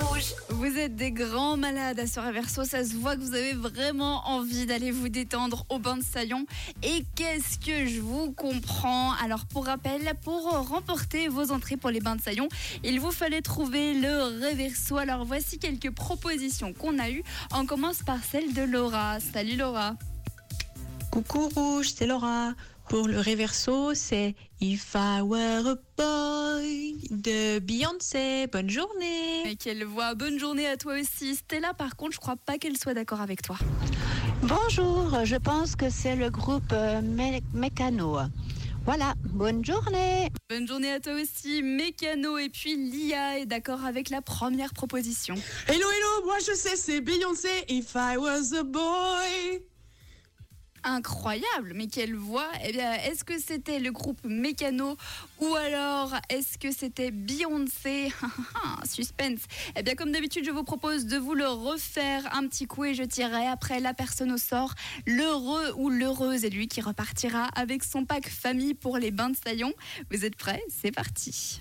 Rouge. Vous êtes des grands malades à ce Verseau, ça se voit que vous avez vraiment envie d'aller vous détendre au bain de Saillon. Et qu'est-ce que je vous comprends? Alors pour rappel, pour remporter vos entrées pour les bains de Saillon, il vous fallait trouver le Réverso. Alors voici quelques propositions qu'on a eues. On commence par celle de Laura. Salut Laura. Coucou rouge, c'est Laura. Pour le réverso, c'est If I Were a Boy de Beyoncé. Bonne journée. Et quelle voix. Bonne journée à toi aussi. Stella, par contre, je crois pas qu'elle soit d'accord avec toi. Bonjour, je pense que c'est le groupe euh, Mé- Mécano. Voilà, bonne journée. Bonne journée à toi aussi, Mécano. Et puis Lia est d'accord avec la première proposition. Hello, hello, moi je sais, c'est Beyoncé, If I Was a Boy. Incroyable, mais quelle voix Eh bien, est-ce que c'était le groupe Mécano ou alors est-ce que c'était Beyoncé Suspense. Eh bien, comme d'habitude, je vous propose de vous le refaire un petit coup et je tirerai après la personne au sort. L'heureux ou l'heureuse est lui qui repartira avec son pack famille pour les bains de Saillon. Vous êtes prêts? C'est parti.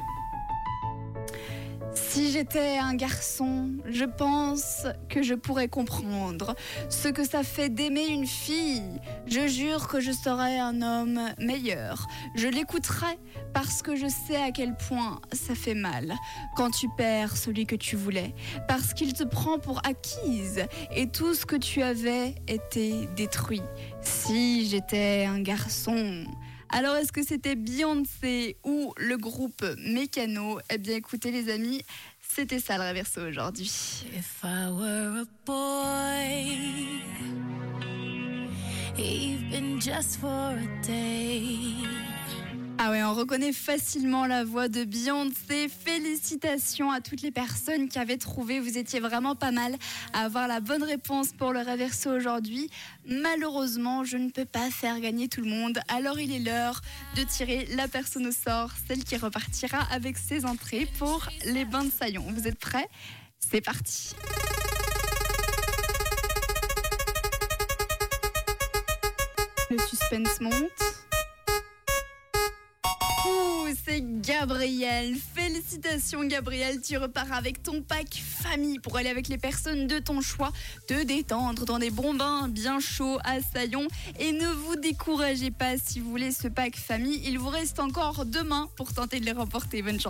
Si j'étais un garçon, je pense que je pourrais comprendre ce que ça fait d'aimer une fille. Je jure que je serais un homme meilleur. Je l'écouterais parce que je sais à quel point ça fait mal quand tu perds celui que tu voulais, parce qu'il te prend pour acquise et tout ce que tu avais était détruit. Si j'étais un garçon, alors, est-ce que c'était Beyoncé ou le groupe Mécano? Eh bien, écoutez, les amis, c'était ça le réverso aujourd'hui. If I were a boy. Ah ouais, on reconnaît facilement la voix de Beyoncé. Félicitations à toutes les personnes qui avaient trouvé. Vous étiez vraiment pas mal à avoir la bonne réponse pour le réverso aujourd'hui. Malheureusement, je ne peux pas faire gagner tout le monde. Alors il est l'heure de tirer la personne au sort, celle qui repartira avec ses entrées pour les bains de Saillon. Vous êtes prêts? C'est parti. Le suspense monte. C'est Gabriel. Félicitations Gabriel, tu repars avec ton pack famille pour aller avec les personnes de ton choix, te détendre dans des bons bains bien chauds à Saillon. Et ne vous découragez pas si vous voulez ce pack famille, il vous reste encore demain pour tenter de les remporter. Bonne chance.